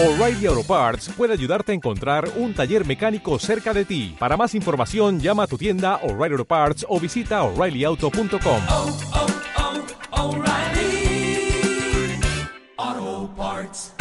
O'Reilly Auto Parts puede ayudarte a encontrar un taller mecánico cerca de ti. Para más información, llama a tu tienda O'Reilly Auto Parts o visita oreillyauto.com. oh, oh, O'Reilly Auto Parts.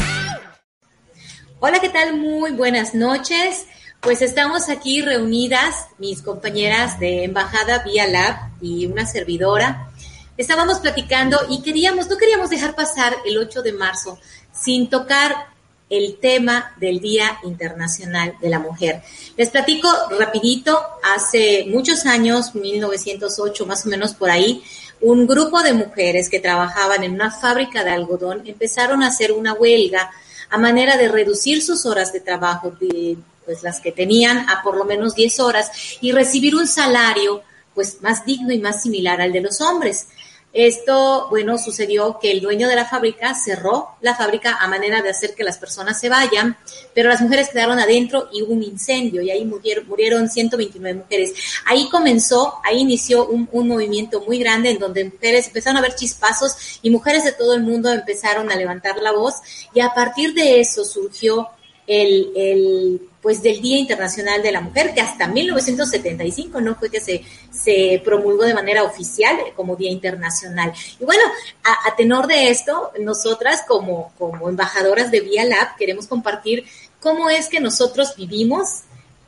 Hola, ¿qué tal? Muy buenas noches. Pues estamos aquí reunidas, mis compañeras de Embajada Vía Lab y una servidora. Estábamos platicando y queríamos, no queríamos dejar pasar el 8 de marzo sin tocar el tema del Día Internacional de la Mujer. Les platico rapidito, hace muchos años, 1908 más o menos por ahí, un grupo de mujeres que trabajaban en una fábrica de algodón empezaron a hacer una huelga a manera de reducir sus horas de trabajo, de, pues las que tenían a por lo menos 10 horas y recibir un salario pues más digno y más similar al de los hombres. Esto, bueno, sucedió que el dueño de la fábrica cerró la fábrica a manera de hacer que las personas se vayan, pero las mujeres quedaron adentro y hubo un incendio y ahí murieron, murieron 129 mujeres. Ahí comenzó, ahí inició un, un, movimiento muy grande en donde mujeres empezaron a ver chispazos y mujeres de todo el mundo empezaron a levantar la voz y a partir de eso surgió el, el, pues del Día Internacional de la Mujer, que hasta 1975 no fue que se, se promulgó de manera oficial como Día Internacional. Y bueno, a, tenor de esto, nosotras como, como embajadoras de Vía Lab queremos compartir cómo es que nosotros vivimos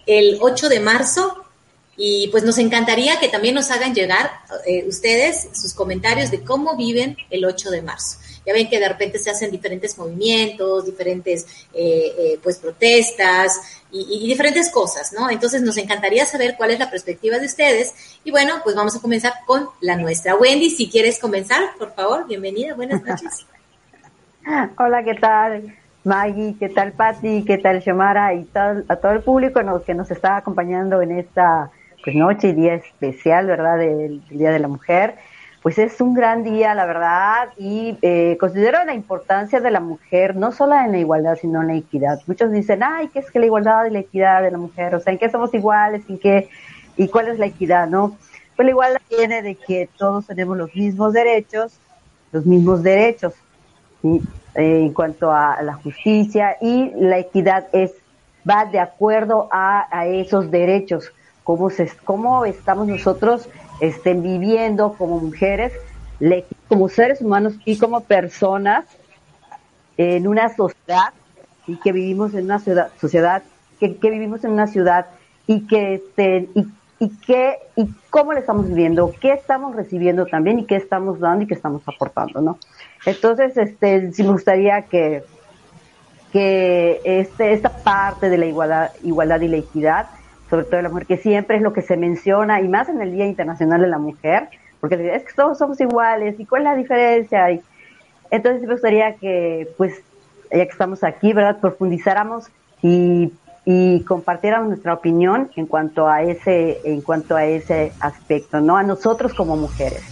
el 8 de marzo y pues nos encantaría que también nos hagan llegar eh, ustedes sus comentarios de cómo viven el 8 de marzo. Ya ven que de repente se hacen diferentes movimientos, diferentes eh, eh, pues protestas y, diferentes cosas, ¿no? Entonces nos encantaría saber cuál es la perspectiva de ustedes. Y bueno, pues vamos a comenzar con la nuestra. Wendy, si quieres comenzar, por favor, bienvenida, buenas noches. Hola, ¿qué tal? Maggie, ¿qué tal Patti? ¿Qué tal Xiomara? Y tal, a todo el público nos, que nos está acompañando en esta pues, noche y día especial, ¿verdad? Del, del Día de la Mujer pues es un gran día, la verdad, y eh, considero la importancia de la mujer, no solo en la igualdad, sino en la equidad. Muchos dicen, ay, ¿qué es que la igualdad y la equidad de la mujer? O sea, ¿en qué somos iguales? ¿En qué? ¿Y cuál es la equidad, no? Pues la igualdad viene de que todos tenemos los mismos derechos, los mismos derechos, ¿sí? eh, en cuanto a la justicia, y la equidad es, va de acuerdo a, a esos derechos, cómo, se, cómo estamos nosotros estén viviendo como mujeres, como seres humanos y como personas en una sociedad y que vivimos en una ciudad, sociedad que, que vivimos en una ciudad y que este, y, y qué y cómo le estamos viviendo, qué estamos recibiendo también y qué estamos dando y qué estamos aportando, ¿no? Entonces, este, sí me gustaría que que este, esta parte de la igualdad, igualdad y la equidad sobre todo de la mujer, que siempre es lo que se menciona, y más en el Día Internacional de la Mujer, porque es que todos somos iguales, ¿y cuál es la diferencia? Y, entonces me gustaría que, pues, ya que estamos aquí, ¿verdad?, profundizáramos y, y compartiéramos nuestra opinión en cuanto a ese, en cuanto a ese aspecto, ¿no? A nosotros como mujeres.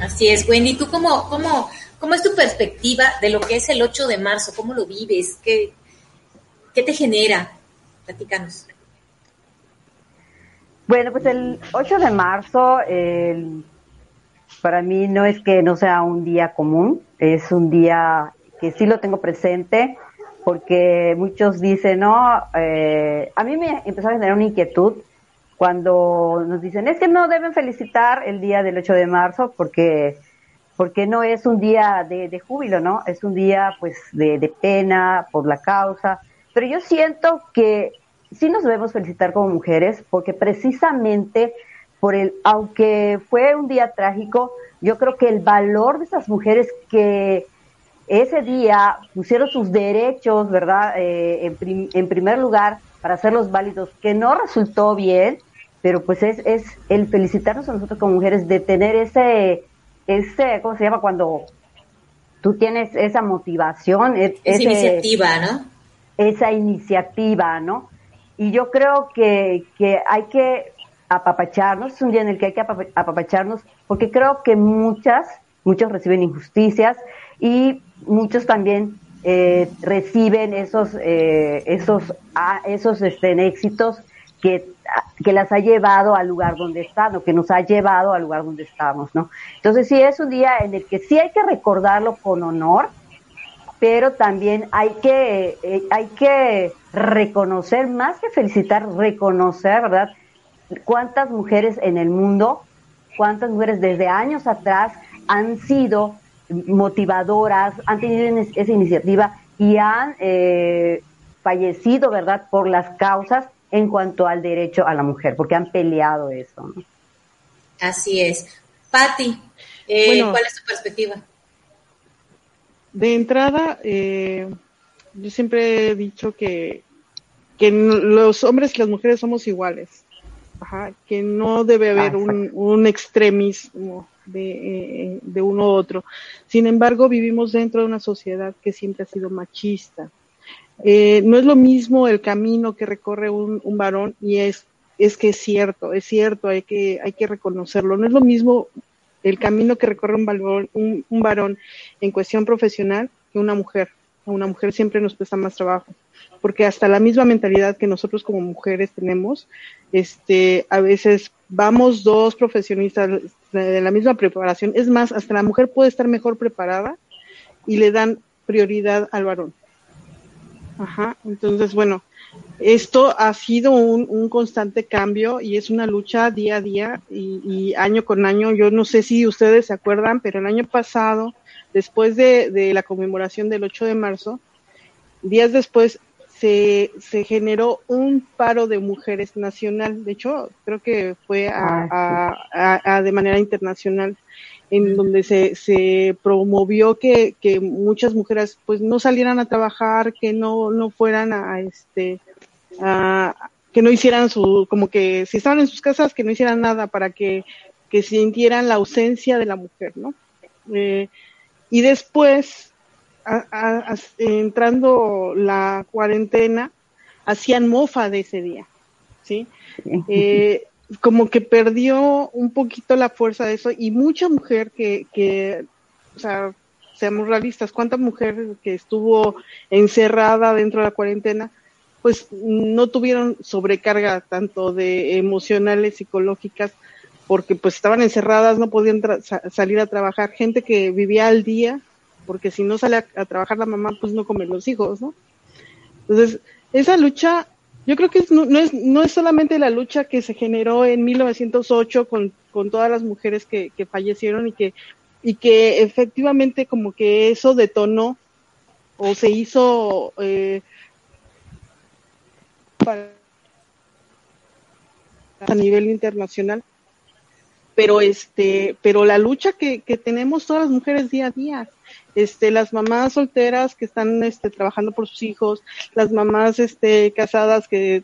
Así es, Wendy, ¿tú cómo, cómo, cómo es tu perspectiva de lo que es el 8 de marzo? ¿Cómo lo vives? ¿Qué, qué te genera? Platícanos. Bueno, pues el 8 de marzo el, para mí no es que no sea un día común, es un día que sí lo tengo presente porque muchos dicen, no, eh, a mí me empezó a generar una inquietud cuando nos dicen, es que no deben felicitar el día del 8 de marzo porque porque no es un día de, júbilo, ¿no? Es un día pues de pena por la causa, pero yo siento que sí nos debemos felicitar como mujeres porque precisamente por el, aunque fue un día trágico, yo creo que el valor de esas mujeres que ese día pusieron sus derechos, ¿verdad? Eh, en, prim, en, primer lugar, para hacerlos válidos, que no resultó bien, pero pues es, es el felicitarnos a nosotros como mujeres de tener ese, ese, ¿cómo se llama? Cuando tú tienes esa motivación. Esa ese, iniciativa, ¿no? Esa iniciativa, ¿no? Y yo creo que, que hay que apapacharnos, es un día en el que hay que apapacharnos, porque creo que muchas, muchos reciben injusticias y muchos también eh, reciben esos, eh, esos, esos este, éxitos que, que las ha llevado al lugar donde están o que nos ha llevado al lugar donde estamos, ¿no? Entonces sí es un día en el que sí hay que recordarlo con honor, pero también hay que, eh, hay que reconocer, más que felicitar, reconocer, ¿verdad? Cuántas mujeres en el mundo, cuántas mujeres desde años atrás han sido motivadoras, han tenido esa iniciativa y han eh, fallecido, ¿verdad?, por las causas en cuanto al derecho a la mujer, porque han peleado eso. ¿no? Así es. Patti, eh, ¿cuál es tu perspectiva? De entrada, eh, yo siempre he dicho que, que los hombres y las mujeres somos iguales, Ajá, que no debe haber un, un extremismo de, eh, de uno u otro. Sin embargo, vivimos dentro de una sociedad que siempre ha sido machista. Eh, no es lo mismo el camino que recorre un, un varón y es, es que es cierto, es cierto, hay que, hay que reconocerlo. No es lo mismo el camino que recorre un, un varón en cuestión profesional que una mujer. A una mujer siempre nos cuesta más trabajo, porque hasta la misma mentalidad que nosotros como mujeres tenemos, este, a veces vamos dos profesionistas de la misma preparación. Es más, hasta la mujer puede estar mejor preparada y le dan prioridad al varón. Ajá, entonces, bueno, esto ha sido un, un, constante cambio y es una lucha día a día y, y, año con año. Yo no sé si ustedes se acuerdan, pero el año pasado, después de, de la conmemoración del 8 de marzo, días después se, se generó un paro de mujeres nacional. De hecho, creo que fue a, a, a, de manera internacional en donde se, se promovió que, que muchas mujeres pues no salieran a trabajar, que no, no fueran a este a, que no hicieran su, como que si estaban en sus casas, que no hicieran nada para que, que sintieran la ausencia de la mujer, ¿no? Eh, y después, a, a, entrando la cuarentena, hacían mofa de ese día, ¿sí? Eh, como que perdió un poquito la fuerza de eso y mucha mujer que, que o sea, seamos realistas, cuánta mujer que estuvo encerrada dentro de la cuarentena, pues no tuvieron sobrecarga tanto de emocionales, psicológicas, porque pues estaban encerradas, no podían salir a trabajar, gente que vivía al día, porque si no sale a, trabajar la mamá, pues no comen los hijos, ¿no? Entonces, esa lucha yo creo que no, no, es, no es solamente la lucha que se generó en 1908 con, con todas las mujeres que, que fallecieron y que, y que efectivamente como que eso detonó o se hizo eh, a nivel internacional pero este pero la lucha que, que tenemos todas las mujeres día a día este, las mamás solteras que están este, trabajando por sus hijos, las mamás este, casadas que,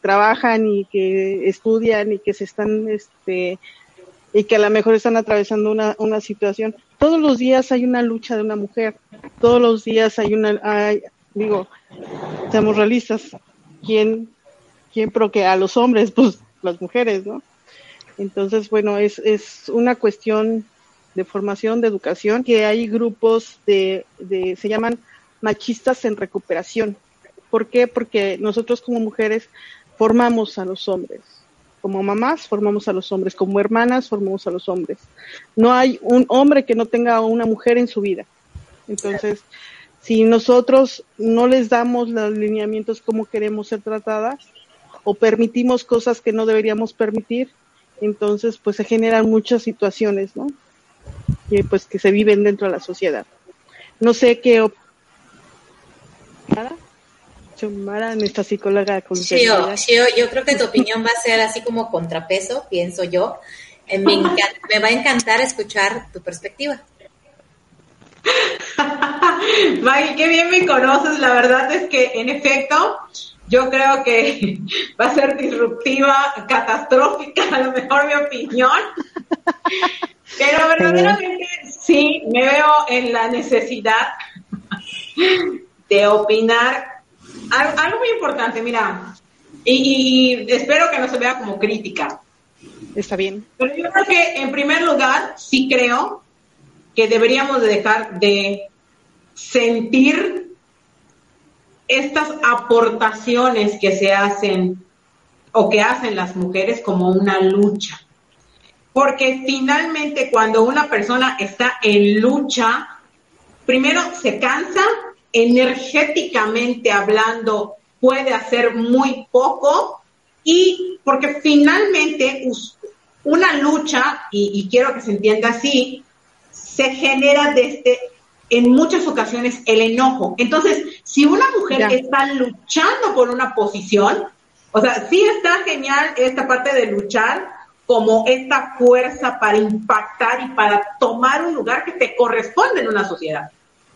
trabajan y que estudian y que se están, este, y que a lo mejor están atravesando una, situación. Todos los días hay una lucha de una mujer, todos los días hay una, hay, digo, seamos realistas, ¿quién, quién que a los hombres? Pues las mujeres, ¿no? Entonces, bueno, es, es una cuestión de formación, de educación, que hay grupos de, de, se llaman machistas en recuperación. ¿Por qué? Porque nosotros como mujeres formamos a los hombres. Como mamás formamos a los hombres, como hermanas formamos a los hombres. No hay un hombre que no tenga una mujer en su vida. Entonces, si nosotros no les damos los lineamientos como queremos ser tratadas o permitimos cosas que no deberíamos permitir, entonces pues se generan muchas situaciones, ¿no? Que pues que se viven dentro de la sociedad. No sé qué op Chumara, nuestra psicóloga con Shio, Shio, yo creo que tu opinión va a ser así como contrapeso, pienso yo. Eh, me, me va a encantar escuchar tu perspectiva. Maggie, qué bien me conoces. La verdad es que, en efecto, yo creo que va a ser disruptiva, catastrófica, a lo mejor mi opinión. Pero verdaderamente sí me veo en la necesidad de opinar algo, muy importante, mira, y, y, espero que no se vea como crítica. Está bien. Pero yo creo que en primer lugar sí creo que deberíamos de dejar de sentir estas aportaciones que se hacen o que hacen las mujeres como una lucha. Porque finalmente cuando una persona está en lucha, primero se cansa energéticamente hablando puede hacer muy poco y porque finalmente una lucha, y, y quiero que se entienda así, se genera desde en muchas ocasiones el enojo. Entonces, si una mujer Ya. está luchando por una posición, o sea, sí está genial esta parte de luchar como esta fuerza para impactar y para tomar un lugar que te corresponde en una sociedad.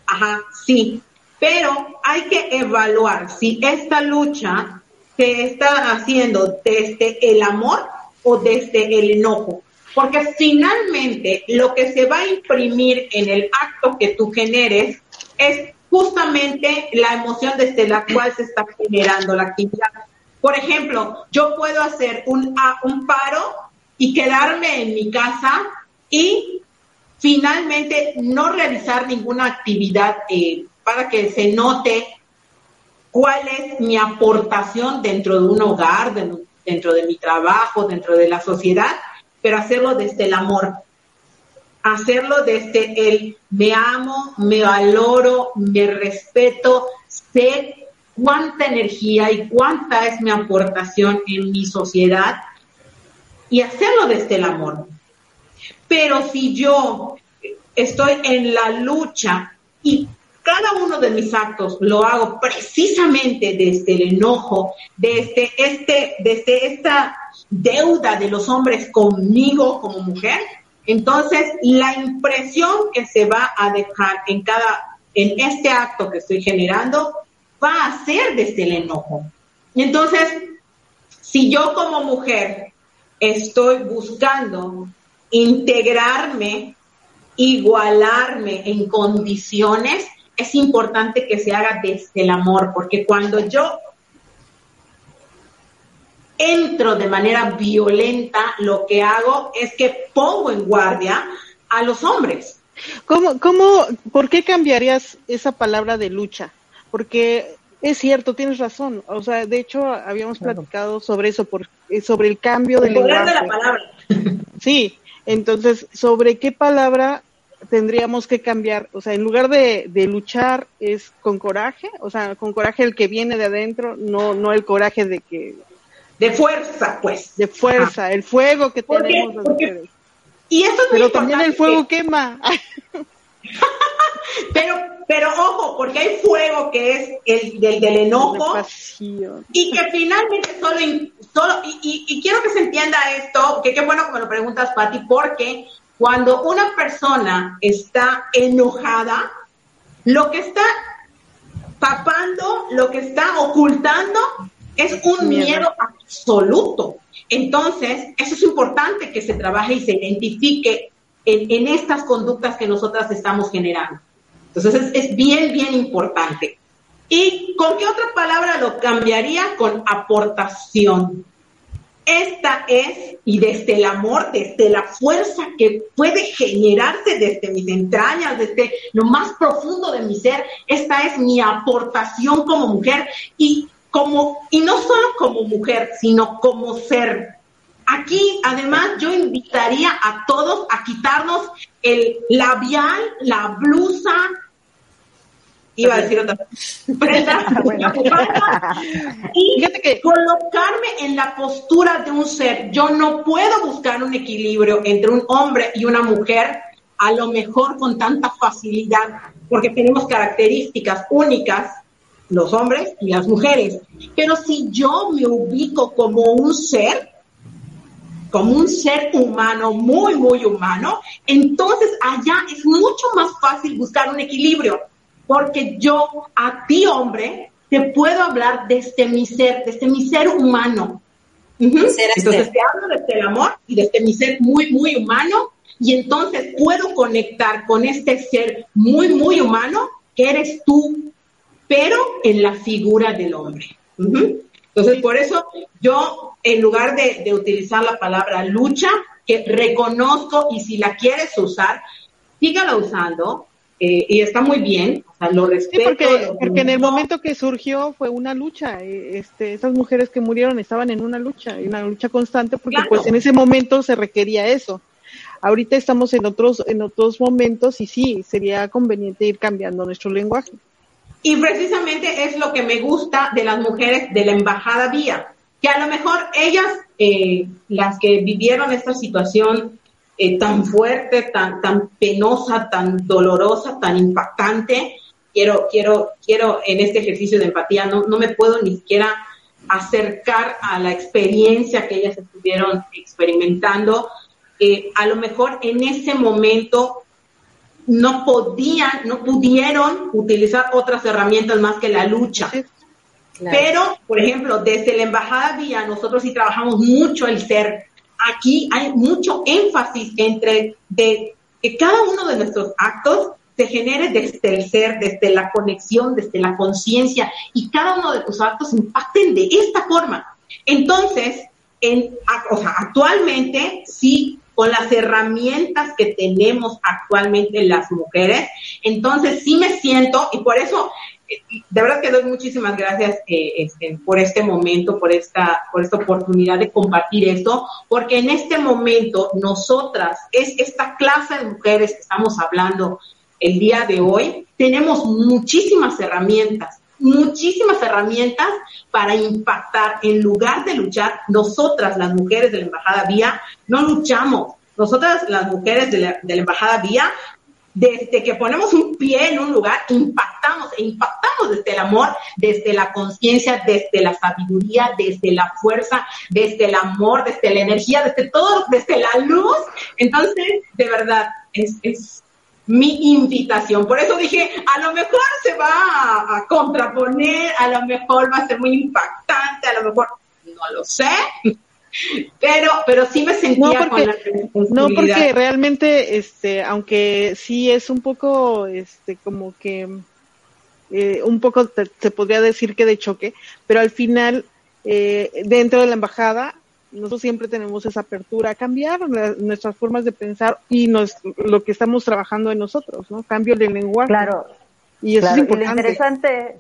Ajá, sí. Pero hay que evaluar si esta lucha se está haciendo desde el amor o desde el enojo. Porque finalmente lo que se va a imprimir en el acto que tú generes es justamente la emoción desde la cual se está generando la actividad. Por ejemplo, yo puedo hacer un, a- un paro y quedarme en mi casa y finalmente no realizar ninguna actividad eh, para que se note cuál es mi aportación dentro de un hogar, de- dentro de mi trabajo, dentro de la sociedad, pero hacerlo desde el amor. Hacerlo desde el me amo, me valoro, me respeto, sé cuánta energía y cuánta es mi aportación en mi sociedad y hacerlo desde el amor. Pero si yo estoy en la lucha y cada uno de mis actos lo hago precisamente desde el enojo, desde este, desde esta deuda de los hombres conmigo como mujer, entonces la impresión que se va a dejar en cada, en este acto que estoy generando, va a ser desde el enojo. Entonces, si yo como mujer estoy buscando integrarme, igualarme en condiciones, es importante que se haga desde el amor, porque cuando yo entro de manera violenta, lo que hago es que pongo en guardia a los hombres. ¿Cómo, cómo, por qué cambiarías esa palabra de lucha? Porque es cierto, tienes razón. O sea, de hecho, habíamos platicado sobre eso, por, eh, sobre el cambio del El poder de la lenguaje. palabra. Sí, entonces, ¿sobre qué palabra tendríamos que cambiar? O sea, en lugar de, de luchar es con coraje, o sea, con coraje el que viene de adentro, no, no el coraje de que, De fuerza, pues. de fuerza, el fuego que tenemos las Porque- mujeres. Y esto es muy Pero también el fuego quema. Pero, pero ojo, porque hay fuego que es el del, del De enojo y que finalmente solo, solo y, y- y quiero que se entienda esto, que qué bueno que me lo preguntas, Pati, porque cuando una persona está enojada, lo que está tapando, lo que está ocultando es un Miedo. miedo absoluto. Entonces, eso es importante que se trabaje y se identifique en, estas conductas que nosotras estamos generando. Entonces, es, es bien, bien importante. ¿Y con qué otra palabra lo cambiaría? Con aportación. Esta es, y desde el amor, desde la fuerza que puede generarse desde mis entrañas, desde lo más profundo de mi ser, esta es mi aportación como mujer y como, y no solo como mujer, sino como ser. Aquí, además, yo invitaría a todos a quitarnos el labial, la blusa, iba a decir otra prenda, y Fíjate que- colocarme en la postura de un ser. Yo no puedo buscar un equilibrio entre un hombre y una mujer, a lo mejor con tanta facilidad, porque tenemos características únicas, los hombres y las mujeres. Pero si yo me ubico como un ser, como un ser humano, muy, muy humano, entonces allá es mucho más fácil buscar un equilibrio, porque yo a ti, hombre, te puedo hablar desde mi ser, desde mi ser humano. Ujú. Ser este. Entonces te hablo desde el amor y desde mi ser muy, muy humano, y entonces puedo conectar con este ser muy, muy humano que eres tú, pero en la figura del hombre. Entonces, por eso yo, en lugar de, de utilizar la palabra lucha, que reconozco y si la quieres usar, sígala usando eh, y está muy bien, o sea, lo Sí, respeto. porque, lo porque en el momento que surgió fue una lucha. eh, Este, esas mujeres que murieron estaban en una lucha, y una lucha constante, porque Claro. pues en ese momento se requería eso. Ahorita estamos en otros, en otros momentos y sí, sería conveniente ir cambiando nuestro lenguaje. Y precisamente es lo que me gusta de las mujeres de la embajada vía, que a lo mejor ellas, eh, las que vivieron esta situación eh, tan fuerte, tan, tan penosa, tan dolorosa, tan impactante, quiero, quiero, quiero en este ejercicio de empatía, no, no me puedo ni siquiera acercar a la experiencia que ellas estuvieron experimentando. Eh, a lo mejor en ese momento no podían, no pudieron utilizar otras herramientas más que la lucha. Pero, por ejemplo, desde la Embajada Vía, nosotros sí trabajamos mucho el ser. Aquí hay mucho énfasis entre de que cada uno de nuestros actos se genere desde el ser, desde la conexión, desde la conciencia, y cada uno de tus actos impacten de esta forma. Entonces, en, o sea, actualmente sí con las herramientas que tenemos actualmente las mujeres. Entonces sí me siento, y por eso, de verdad que doy muchísimas gracias eh, por este momento, por esta, por esta oportunidad de compartir esto, porque en este momento nosotras, es esta clase de mujeres que estamos hablando el día de hoy, tenemos muchísimas herramientas muchísimas herramientas para impactar. En lugar de luchar, nosotras, las mujeres de la Embajada Vía, no luchamos. Nosotras, las mujeres de de la Embajada Vía, desde que ponemos un pie en un lugar, impactamos e impactamos desde el amor, desde la conciencia, desde la sabiduría, desde la fuerza, desde el amor, desde la energía, desde todo, desde la luz. Entonces, de verdad, es, mi invitación. Por eso dije, a lo mejor se va a, contraponer, a lo mejor va a ser muy impactante, a lo mejor no lo sé. Pero, pero sí me sentía no porque, No, porque realmente, este, aunque sí es un poco, este, como que, eh, un poco se podría decir que de choque, pero al final, eh, dentro de la embajada, nosotros siempre tenemos esa apertura a cambiar nuestras formas de pensar y nos, lo que estamos trabajando en nosotros, ¿no? Cambio de lenguaje. Claro. Y eso es importante. Y lo interesante,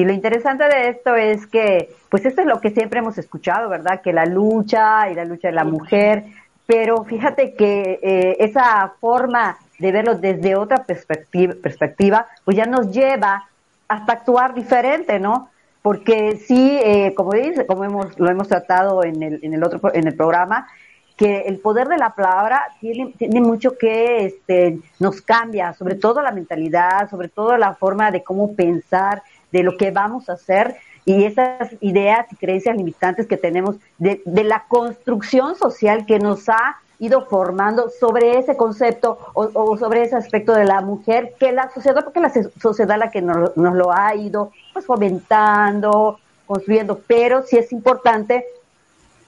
y lo interesante de esto es que, pues esto es lo que siempre hemos escuchado, ¿verdad? Que la lucha y la lucha de la mujer, pero fíjate que eh, esa forma de verlo desde otra perspectiva, perspectiva, pues ya nos lleva hasta actuar diferente, ¿no? porque sí, eh, como dice, como hemos, lo hemos tratado en el, en el otro en el programa, que el poder de la palabra tiene, tiene mucho que este, nos cambia, sobre todo la mentalidad, sobre todo la forma de cómo pensar, de lo que vamos a hacer y esas ideas y creencias limitantes que tenemos de, de la construcción social que nos ha ido formando sobre ese concepto o, sobre ese aspecto de la mujer que la sociedad, porque la sociedad la que nos, nos lo ha ido pues fomentando, construyendo, pero sí es importante,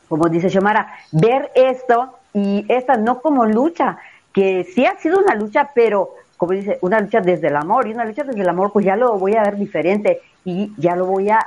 como dice Xiomara, ver esto y esta no como lucha, que sí ha sido una lucha, pero como dice, una lucha desde el amor, y una lucha desde el amor, pues ya lo voy a ver diferente y ya lo voy a,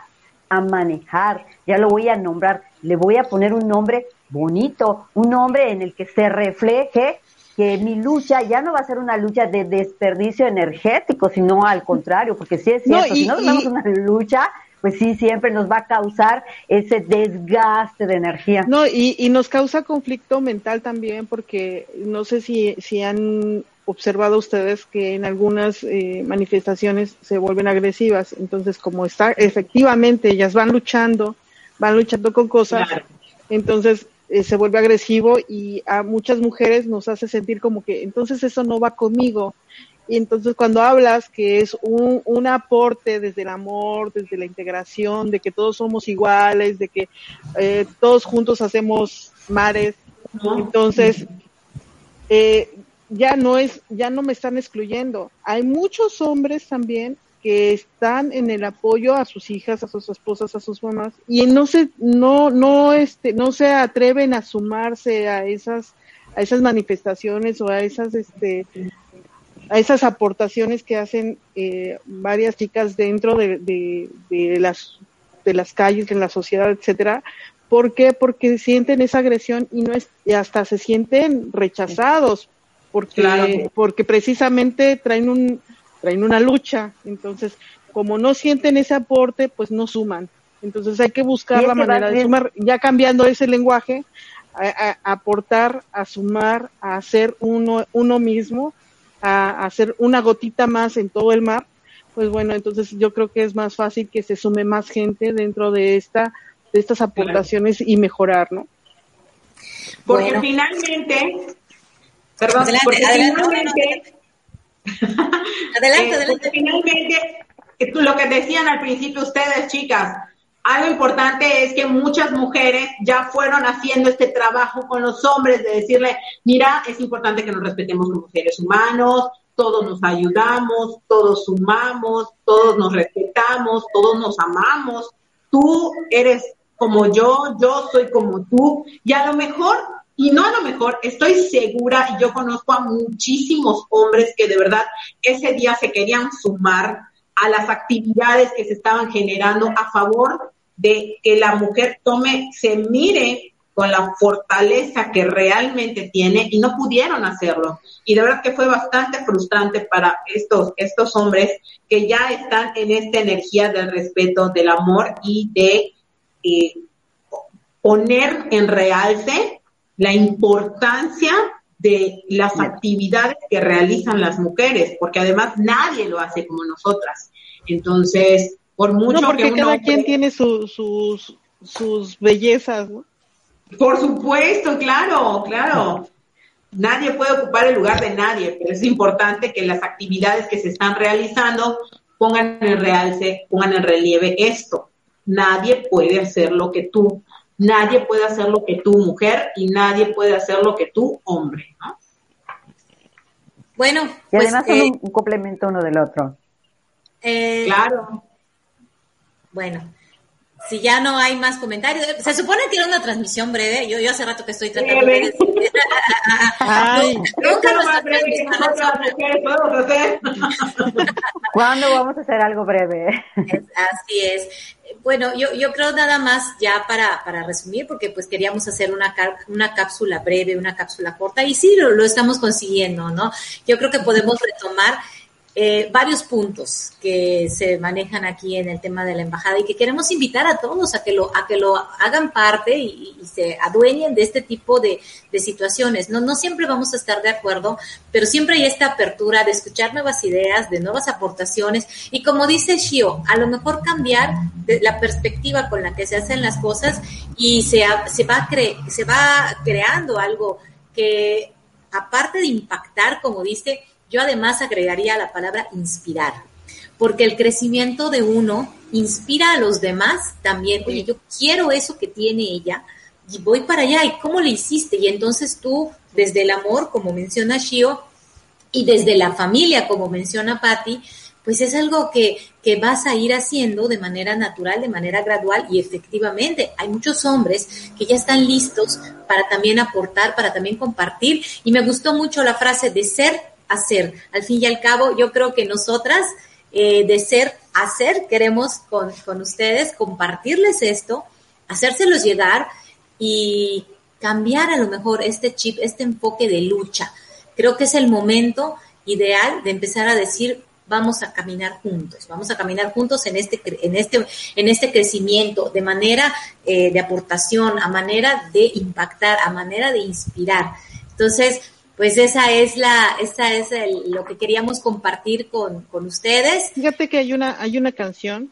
a manejar, ya lo voy a nombrar, le voy a poner un nombre bonito, un nombre en el que se refleje que mi lucha ya no va a ser una lucha de desperdicio energético, sino al contrario, porque si es cierto, no, y, si no tenemos una lucha, pues sí, siempre nos va a causar ese desgaste de energía. No, y, y nos causa conflicto mental también, porque no sé si, si han observado ustedes que en algunas eh, manifestaciones se vuelven agresivas, entonces como está, efectivamente, ellas van luchando, van luchando con cosas, claro. entonces eh, se vuelve agresivo y a muchas mujeres nos hace sentir como que entonces eso no va conmigo. Y entonces cuando hablas que es un, un aporte desde el amor, desde la integración, de que todos somos iguales, de que eh, todos juntos hacemos mares, entonces eh, ya no es, ya no me están excluyendo. Hay muchos hombres también que están en el apoyo a sus hijas, a sus esposas, a sus mamás y no se no no este no se atreven a sumarse a esas a esas manifestaciones o a esas este a esas aportaciones que hacen eh, varias chicas dentro de, de, de, las de las calles en la sociedad etcétera ¿por qué? porque sienten esa agresión y no es y hasta se sienten rechazados porque claro. porque precisamente traen un traen una lucha, entonces como no sienten ese aporte, pues no suman. Entonces hay que buscar la manera de sumar, ya cambiando ese lenguaje, a, a, aportar, a sumar, a hacer uno, uno mismo, a, a, hacer una gotita más en todo el mar, pues bueno, entonces yo creo que es más fácil que se sume más gente dentro de esta de estas aportaciones y mejorar, ¿no? Porque Bueno. finalmente, perdón, Adelante, porque adelante, finalmente, Adelante, adelante. porque finalmente, lo que decían al principio ustedes, chicas, algo importante es que muchas mujeres ya fueron haciendo este trabajo con los hombres de decirle, mira, es importante que nos respetemos como seres humanos, todos nos ayudamos, todos sumamos, todos nos respetamos, todos nos amamos, tú eres como yo, yo soy como tú, y a lo mejor, y no a lo mejor, estoy segura, y yo conozco a muchísimos hombres que de verdad ese día se querían sumar a las actividades que se estaban generando a favor de que la mujer tome, se mire con la fortaleza que realmente tiene y no pudieron hacerlo. Y de verdad que fue bastante frustrante para estos, estos hombres que ya están en esta energía del respeto, del amor y de eh, poner en realce la importancia de las actividades que realizan las mujeres, porque además nadie lo hace como nosotras. Entonces, por mucho No, porque que un cada hombre- quien tiene su- sus, sus bellezas, ¿no? Por supuesto, claro, claro. Nadie puede ocupar el lugar de nadie, pero es importante que las actividades que se están realizando pongan en realce, pongan en relieve esto. Nadie puede hacer lo que tú, nadie puede hacer lo que tú, mujer, y nadie puede hacer lo que tú, hombre, ¿no? Bueno, Y pues además son eh, un, un complemento uno del otro. eh, Claro. bueno, si ya no hay más comentarios, se supone que era una transmisión breve. Yo, yo hace rato que estoy tratando de decir. Ay. Nunca. ¿Cuándo vamos a hacer algo breve? Es- Así es. Bueno, yo, yo creo nada más ya para, para resumir, porque pues queríamos hacer una, una cápsula breve, una cápsula corta, y sí, lo, lo estamos consiguiendo, ¿no? Yo creo que podemos retomar eh, varios puntos que se manejan aquí en el tema de la embajada y que queremos invitar a todos a que lo, a que lo hagan parte y, se adueñen de este tipo de, de situaciones. No, no siempre vamos a estar de acuerdo, pero siempre hay esta apertura de escuchar nuevas ideas, de nuevas aportaciones y como dice Shio, a lo mejor cambiar de la perspectiva con la que se hacen las cosas y se, se, va, cre- se va creando algo que aparte de impactar, como dice, yo además agregaría la palabra inspirar, porque el crecimiento de uno inspira a los demás también. Oye, yo quiero eso que tiene ella y voy para allá. ¿Y cómo le hiciste? Y entonces tú, desde el amor, como menciona Shio, y desde la familia, como menciona Patti, pues es algo que, que vas a ir haciendo de manera natural, de manera gradual y efectivamente hay muchos hombres que ya están listos para también aportar, para también compartir y me gustó mucho la frase de ser a ser. Al fin y al cabo, yo creo que nosotras eh, de ser a ser queremos con, con ustedes compartirles esto, hacérselos llegar y cambiar a lo mejor este chip, este enfoque de lucha. Creo que es el momento ideal de empezar a decir vamos a caminar juntos, vamos a caminar juntos en este en este en este crecimiento de manera eh, de aportación, a manera de impactar, a manera de inspirar. Entonces, pues esa es la esa es el- lo que queríamos compartir con, con ustedes. Fíjate que hay una, hay una canción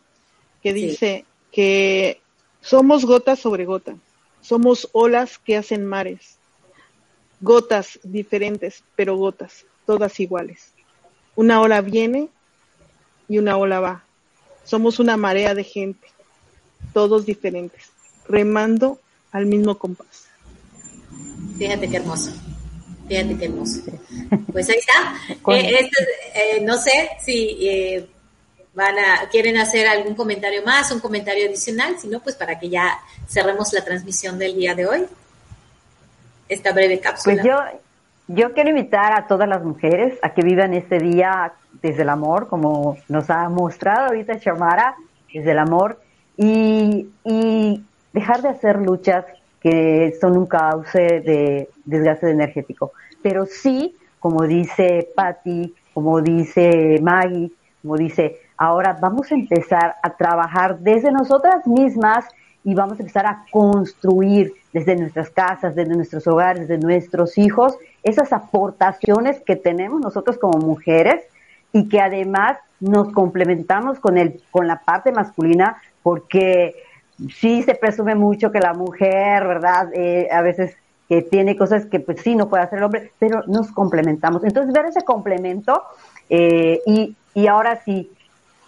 que Sí. dice que somos gotas sobre gota, somos olas que hacen mares, gotas diferentes, pero gotas, todas iguales. Una ola viene y una ola va. Somos una marea de gente, todos diferentes, remando al mismo compás. Fíjate qué hermoso. Fíjate qué hermoso. Pues ahí está. Eh, este, eh, no sé si eh, van a quieren hacer algún comentario más, un comentario adicional, si no, pues para que ya cerremos la transmisión del día de hoy. Esta breve cápsula. Pues yo, yo quiero invitar a todas las mujeres a que vivan este día desde el amor, como nos ha mostrado ahorita Chamara, desde el amor, y, y dejar de hacer luchas que son un cauce de desgaste energético. Pero sí, como dice Patti, como dice Maggie, como dice, ahora vamos a empezar a trabajar desde nosotras mismas y vamos a empezar a construir desde nuestras casas, desde nuestros hogares, desde nuestros hijos, esas aportaciones que tenemos nosotros como mujeres, y que además nos complementamos con el con la parte masculina porque sí se presume mucho que la mujer, ¿verdad? Eh, a veces que tiene cosas que pues sí no puede hacer el hombre, pero nos complementamos. Entonces ver ese complemento eh, y, y ahora sí,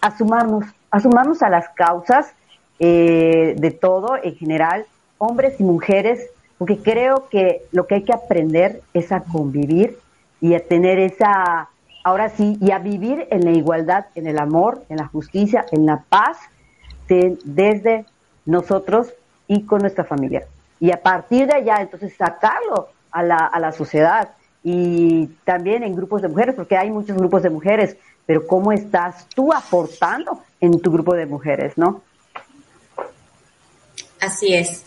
asumarnos, asumarnos a las causas eh, de todo en general, hombres y mujeres, porque creo que lo que hay que aprender es a convivir y a tener esa, ahora sí, y a vivir en la igualdad, en el amor, en la justicia, en la paz, de- desde nosotros y con nuestra familia. Y a partir de allá, entonces, sacarlo a la, a la sociedad y también en grupos de mujeres, porque hay muchos grupos de mujeres, pero ¿cómo estás tú aportando en tu grupo de mujeres, no? Así es.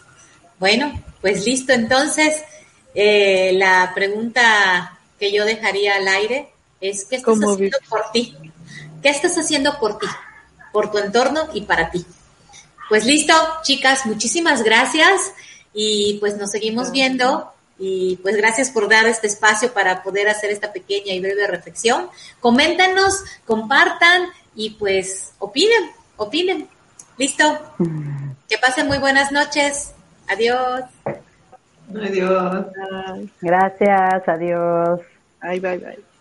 Bueno, pues listo. Entonces, eh, la pregunta que yo dejaría al aire es, ¿qué estás ¿Cómo haciendo por ti? ¿Qué estás haciendo por ti? Por tu entorno y para ti. Pues listo, chicas, muchísimas gracias y pues nos seguimos viendo y pues gracias por dar este espacio para poder hacer esta pequeña y breve reflexión. Coméntanos, compartan y pues opinen, opinen. Listo. Que pasen muy buenas noches. Adiós. Adiós. Gracias, adiós. ay, bye, bye.